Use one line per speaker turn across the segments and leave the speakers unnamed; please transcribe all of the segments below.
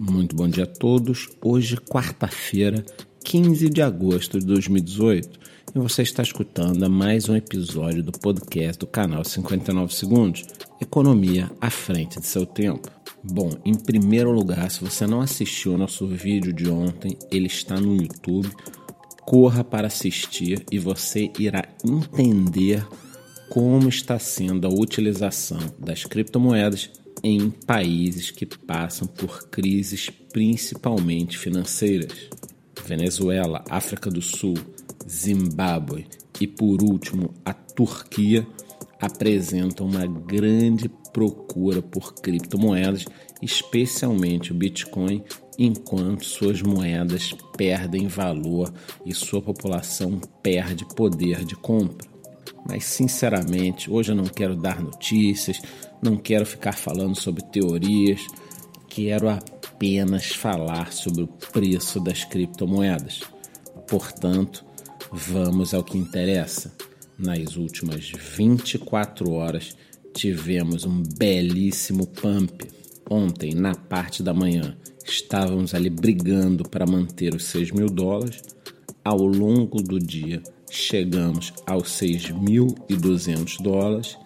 Muito bom dia a todos. Hoje, quarta-feira, 15 de agosto de 2018, e você está escutando mais um episódio do podcast do canal 59 Segundos Economia à frente de seu tempo. Bom, em primeiro lugar, se você não assistiu ao nosso vídeo de ontem, ele está no YouTube. Corra para assistir e você irá entender como está sendo a utilização das criptomoedas em países que passam por crises principalmente financeiras. Venezuela, África do Sul, Zimbábue e, por último, a Turquia apresentam uma grande procura por criptomoedas, especialmente o Bitcoin, enquanto suas moedas perdem valor e sua população perde poder de compra. Mas, sinceramente, hoje eu não quero dar notícias, não quero ficar falando sobre teorias, quero apenas falar sobre o preço das criptomoedas. Portanto, vamos ao que interessa. Nas últimas 24 horas, tivemos um belíssimo pump. Ontem, na parte da manhã, estávamos ali brigando para manter os 6 mil dólares. Ao longo do dia, chegamos aos 6.200 dólares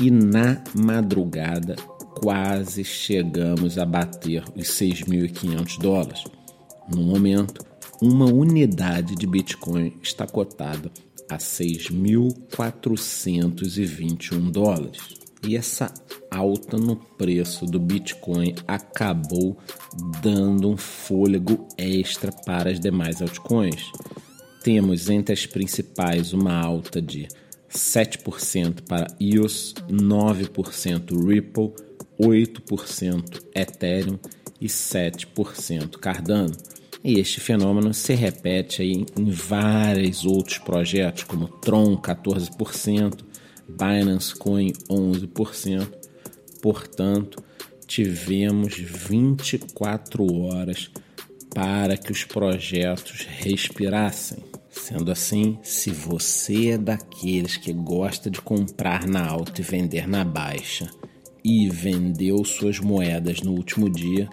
e na madrugada quase chegamos a bater os 6.500 dólares. No momento, uma unidade de Bitcoin está cotada a 6.421 dólares. E essa alta no preço do Bitcoin acabou dando um fôlego extra para as demais altcoins. Temos entre as principais uma alta de 7% para EOS, 9% Ripple, 8% Ethereum e 7% Cardano. E este fenômeno se repete aí em vários outros projetos, como Tron 14%, Binance Coin 11%. Portanto, tivemos 24 horas para que os projetos respirassem. Sendo assim, se você é daqueles que gosta de comprar na alta e vender na baixa e vendeu suas moedas no último dia,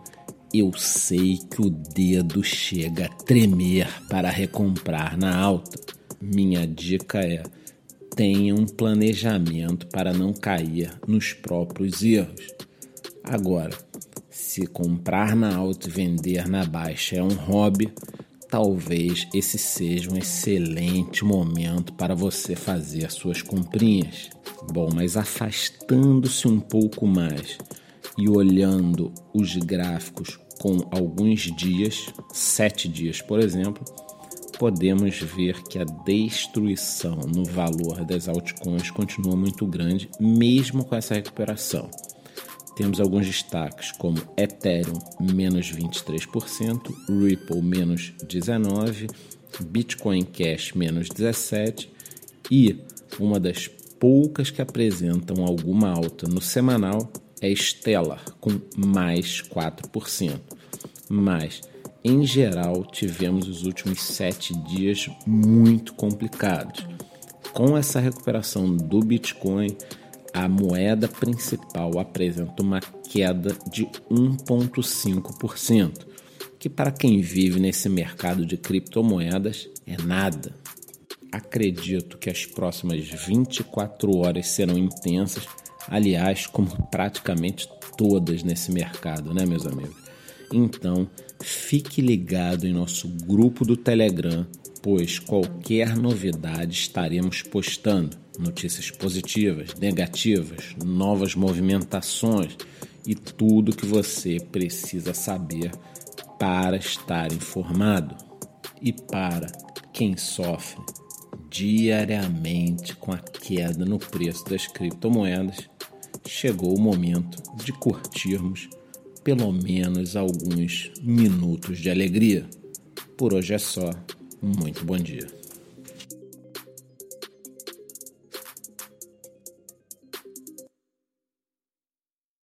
eu sei que o dedo chega a tremer para recomprar na alta. Minha dica é: tenha um planejamento para não cair nos próprios erros. Agora, se comprar na alta e vender na baixa é um hobby, talvez esse seja um excelente momento para você fazer suas comprinhas. Bom, mas afastando-se um pouco mais e olhando os gráficos com alguns dias, sete dias por exemplo, podemos ver que a destruição no valor das altcoins continua muito grande, mesmo com essa recuperação. Temos alguns destaques como Ethereum menos 23%, Ripple menos 19%, Bitcoin Cash menos 17% e uma das poucas que apresentam alguma alta no semanal é Stellar com mais 4%. Mas, em geral, tivemos os últimos sete dias muito complicados. Com essa recuperação do Bitcoin, a moeda principal apresenta uma queda de 1,5%, que para quem vive nesse mercado de criptomoedas é nada. Acredito que as próximas 24 horas serão intensas, aliás, como praticamente todas nesse mercado, né, meus amigos? Então, fique ligado em nosso grupo do Telegram, pois qualquer novidade estaremos postando notícias positivas, negativas, novas movimentações e tudo que você precisa saber para estar informado. E para quem sofre diariamente com a queda no preço das criptomoedas, chegou o momento de curtirmos pelo menos alguns minutos de alegria. Por hoje é só. Muito bom dia.